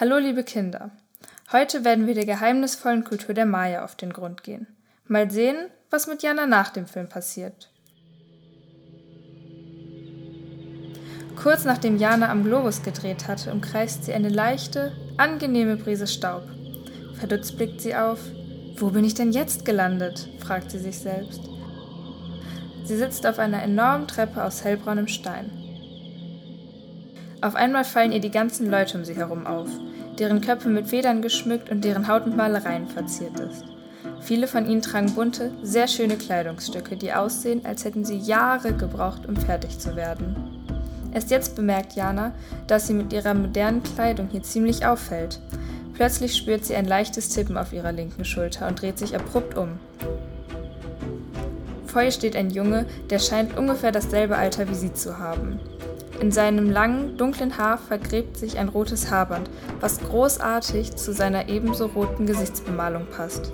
Hallo liebe Kinder. Heute werden wir der geheimnisvollen Kultur der Maya auf den Grund gehen. Mal sehen, was mit Jana nach dem Film passiert. Kurz nachdem Jana am Globus gedreht hatte, umkreist sie eine leichte, angenehme Brise Staub. Verdutzt blickt sie auf. Wo bin ich denn jetzt gelandet? fragt sie sich selbst. Sie sitzt auf einer enormen Treppe aus hellbraunem Stein. Auf einmal fallen ihr die ganzen Leute um sie herum auf, deren Köpfe mit Federn geschmückt und deren Haut mit Malereien verziert ist. Viele von ihnen tragen bunte, sehr schöne Kleidungsstücke, die aussehen, als hätten sie Jahre gebraucht, um fertig zu werden. Erst jetzt bemerkt Jana, dass sie mit ihrer modernen Kleidung hier ziemlich auffällt. Plötzlich spürt sie ein leichtes Tippen auf ihrer linken Schulter und dreht sich abrupt um. Vor ihr steht ein Junge, der scheint ungefähr dasselbe Alter wie sie zu haben. In seinem langen, dunklen Haar vergräbt sich ein rotes Haarband, was großartig zu seiner ebenso roten Gesichtsbemalung passt.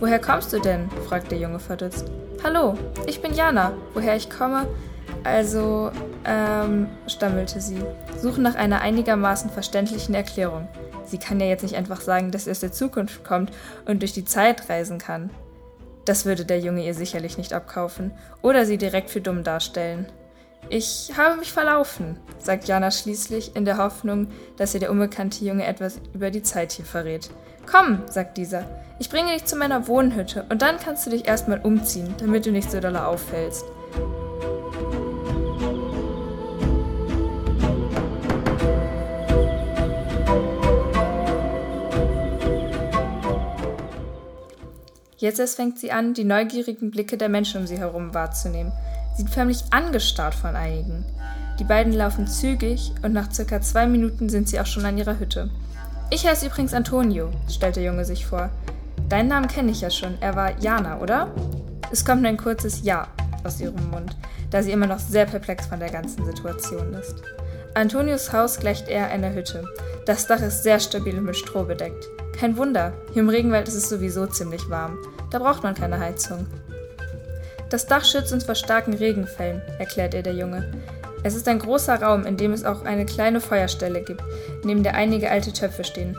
Woher kommst du denn? fragt der Junge verdutzt. Hallo, ich bin Jana. Woher ich komme? Also, ähm, stammelte sie, suchen nach einer einigermaßen verständlichen Erklärung. Sie kann ja jetzt nicht einfach sagen, dass sie aus der Zukunft kommt und durch die Zeit reisen kann. Das würde der Junge ihr sicherlich nicht abkaufen oder sie direkt für dumm darstellen. Ich habe mich verlaufen, sagt Jana schließlich, in der Hoffnung, dass ihr der unbekannte Junge etwas über die Zeit hier verrät. Komm, sagt dieser, ich bringe dich zu meiner Wohnhütte und dann kannst du dich erstmal umziehen, damit du nicht so doll auffällst. Jetzt erst fängt sie an, die neugierigen Blicke der Menschen um sie herum wahrzunehmen sieht förmlich angestarrt von einigen. Die beiden laufen zügig und nach circa zwei Minuten sind sie auch schon an ihrer Hütte. Ich heiße übrigens Antonio, stellt der Junge sich vor. Deinen Namen kenne ich ja schon. Er war Jana, oder? Es kommt nur ein kurzes Ja aus ihrem Mund, da sie immer noch sehr perplex von der ganzen Situation ist. Antonios Haus gleicht eher einer Hütte. Das Dach ist sehr stabil und mit Stroh bedeckt. Kein Wunder, hier im Regenwald ist es sowieso ziemlich warm. Da braucht man keine Heizung. Das Dach schützt uns vor starken Regenfällen, erklärt ihr der Junge. Es ist ein großer Raum, in dem es auch eine kleine Feuerstelle gibt, neben der einige alte Töpfe stehen.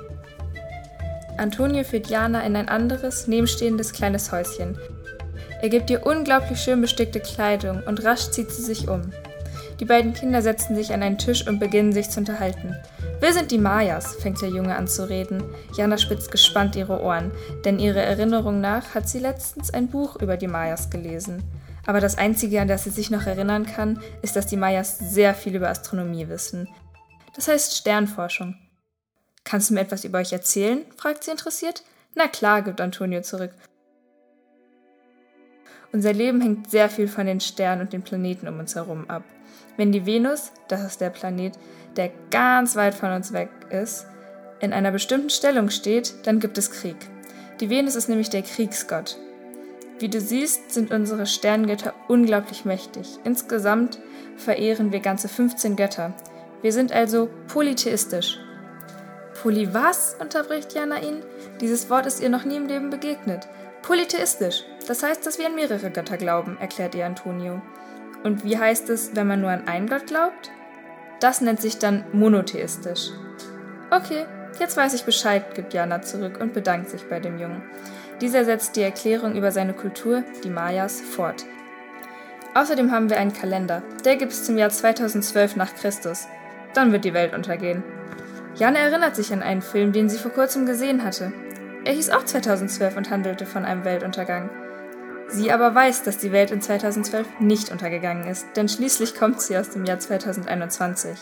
Antonio führt Jana in ein anderes, nebenstehendes kleines Häuschen. Er gibt ihr unglaublich schön bestickte Kleidung und rasch zieht sie sich um. Die beiden Kinder setzen sich an einen Tisch und beginnen sich zu unterhalten. Wir sind die Mayas, fängt der Junge an zu reden. Jana spitzt gespannt ihre Ohren, denn ihrer Erinnerung nach hat sie letztens ein Buch über die Mayas gelesen. Aber das Einzige, an das sie sich noch erinnern kann, ist, dass die Mayas sehr viel über Astronomie wissen. Das heißt Sternforschung. Kannst du mir etwas über euch erzählen? fragt sie interessiert. Na klar, gibt Antonio zurück. Unser Leben hängt sehr viel von den Sternen und den Planeten um uns herum ab. Wenn die Venus, das ist der Planet, der ganz weit von uns weg ist, in einer bestimmten Stellung steht, dann gibt es Krieg. Die Venus ist nämlich der Kriegsgott. Wie du siehst, sind unsere Sterngötter unglaublich mächtig. Insgesamt verehren wir ganze 15 Götter. Wir sind also polytheistisch. Poly was? unterbricht Jana ihn. Dieses Wort ist ihr noch nie im Leben begegnet. Polytheistisch. Das heißt, dass wir an mehrere Götter glauben, erklärt ihr Antonio. Und wie heißt es, wenn man nur an einen Gott glaubt? Das nennt sich dann monotheistisch. Okay, jetzt weiß ich Bescheid, gibt Jana zurück und bedankt sich bei dem Jungen. Dieser setzt die Erklärung über seine Kultur, die Mayas, fort. Außerdem haben wir einen Kalender. Der gibt es zum Jahr 2012 nach Christus. Dann wird die Welt untergehen. Jana erinnert sich an einen Film, den sie vor kurzem gesehen hatte. Er hieß auch 2012 und handelte von einem Weltuntergang. Sie aber weiß, dass die Welt in 2012 nicht untergegangen ist, denn schließlich kommt sie aus dem Jahr 2021.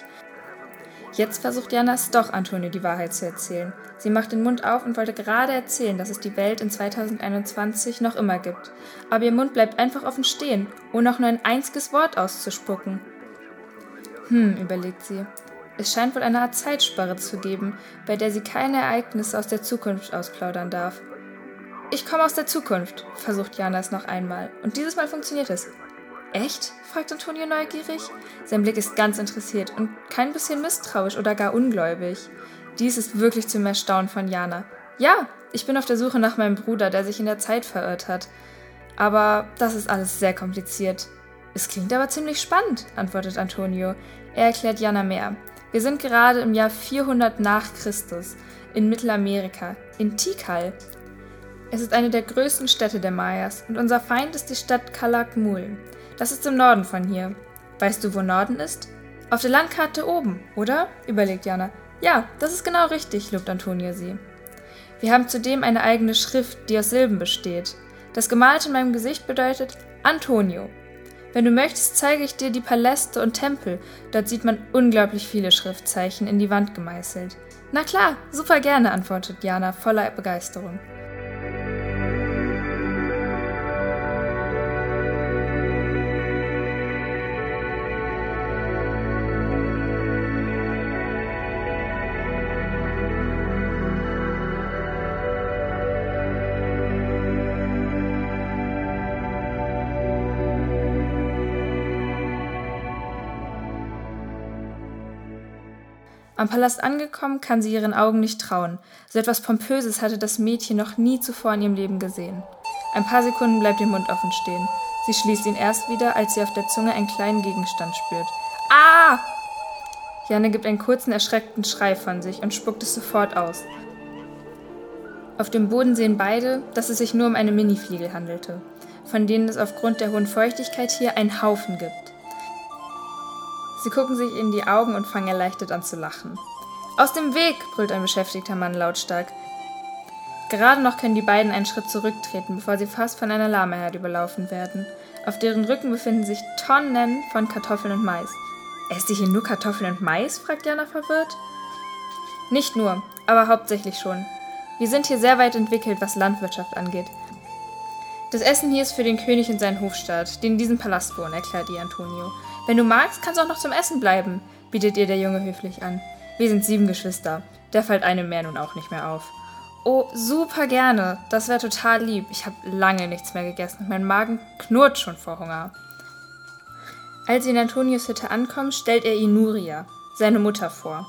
Jetzt versucht Jana es doch, Antonio die Wahrheit zu erzählen. Sie macht den Mund auf und wollte gerade erzählen, dass es die Welt in 2021 noch immer gibt. Aber ihr Mund bleibt einfach offen stehen, ohne auch nur ein einziges Wort auszuspucken. Hm, überlegt sie. Es scheint wohl eine Art Zeitsparre zu geben, bei der sie keine Ereignisse aus der Zukunft ausplaudern darf. Ich komme aus der Zukunft, versucht Jana es noch einmal. Und dieses Mal funktioniert es. Echt? fragt Antonio neugierig. Sein Blick ist ganz interessiert und kein bisschen misstrauisch oder gar ungläubig. Dies ist wirklich zum Erstaunen von Jana. Ja, ich bin auf der Suche nach meinem Bruder, der sich in der Zeit verirrt hat. Aber das ist alles sehr kompliziert. Es klingt aber ziemlich spannend, antwortet Antonio. Er erklärt Jana mehr. Wir sind gerade im Jahr 400 nach Christus in Mittelamerika, in Tikal. Es ist eine der größten Städte der Mayas und unser Feind ist die Stadt Calakmul. Das ist im Norden von hier. Weißt du, wo Norden ist? Auf der Landkarte oben, oder? überlegt Jana. Ja, das ist genau richtig, lobt Antonia sie. Wir haben zudem eine eigene Schrift, die aus Silben besteht. Das Gemalte in meinem Gesicht bedeutet Antonio. Wenn du möchtest, zeige ich dir die Paläste und Tempel. Dort sieht man unglaublich viele Schriftzeichen in die Wand gemeißelt. Na klar, super gerne, antwortet Jana voller Begeisterung. Am Palast angekommen, kann sie ihren Augen nicht trauen. So etwas Pompöses hatte das Mädchen noch nie zuvor in ihrem Leben gesehen. Ein paar Sekunden bleibt ihr Mund offen stehen. Sie schließt ihn erst wieder, als sie auf der Zunge einen kleinen Gegenstand spürt. Ah! Janne gibt einen kurzen, erschreckten Schrei von sich und spuckt es sofort aus. Auf dem Boden sehen beide, dass es sich nur um eine Minifliegel handelte, von denen es aufgrund der hohen Feuchtigkeit hier einen Haufen gibt. Sie gucken sich in die Augen und fangen erleichtert an zu lachen. Aus dem Weg, brüllt ein beschäftigter Mann lautstark. Gerade noch können die beiden einen Schritt zurücktreten, bevor sie fast von einer Lamaherde überlaufen werden. Auf deren Rücken befinden sich Tonnen von Kartoffeln und Mais. Esst ihr hier nur Kartoffeln und Mais? fragt Jana verwirrt. Nicht nur, aber hauptsächlich schon. Wir sind hier sehr weit entwickelt, was Landwirtschaft angeht. Das Essen hier ist für den König und seinen Hofstaat, die in diesem Palast wohnen, erklärt ihr Antonio. Wenn du magst, kannst du auch noch zum Essen bleiben, bietet ihr der Junge höflich an. Wir sind sieben Geschwister. Der fällt einem mehr nun auch nicht mehr auf. Oh, super gerne. Das wäre total lieb. Ich habe lange nichts mehr gegessen mein Magen knurrt schon vor Hunger. Als sie in Antonius Hütte ankommen, stellt er ihnen Nuria, seine Mutter, vor.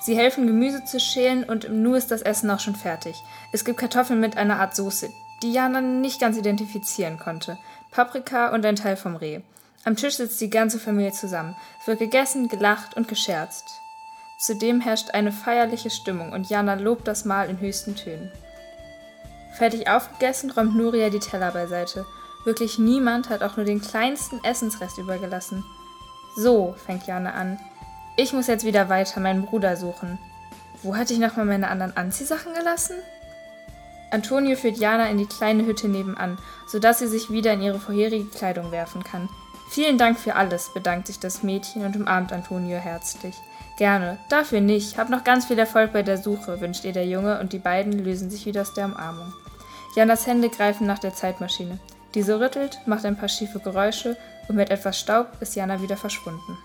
Sie helfen Gemüse zu schälen und im Nu ist das Essen auch schon fertig. Es gibt Kartoffeln mit einer Art Soße, die Jana nicht ganz identifizieren konnte, Paprika und ein Teil vom Reh. Am Tisch sitzt die ganze Familie zusammen. Es wird gegessen, gelacht und gescherzt. Zudem herrscht eine feierliche Stimmung und Jana lobt das Mahl in höchsten Tönen. Fertig aufgegessen, räumt Nuria die Teller beiseite. Wirklich niemand hat auch nur den kleinsten Essensrest übergelassen. So, fängt Jana an. Ich muss jetzt wieder weiter meinen Bruder suchen. Wo hatte ich nochmal meine anderen Anziehsachen gelassen? Antonio führt Jana in die kleine Hütte nebenan, sodass sie sich wieder in ihre vorherige Kleidung werfen kann. Vielen Dank für alles, bedankt sich das Mädchen und umarmt Antonio herzlich. Gerne, dafür nicht. Hab noch ganz viel Erfolg bei der Suche, wünscht ihr der Junge und die beiden lösen sich wieder aus der Umarmung. Janas Hände greifen nach der Zeitmaschine. Diese rüttelt, macht ein paar schiefe Geräusche und mit etwas Staub ist Jana wieder verschwunden.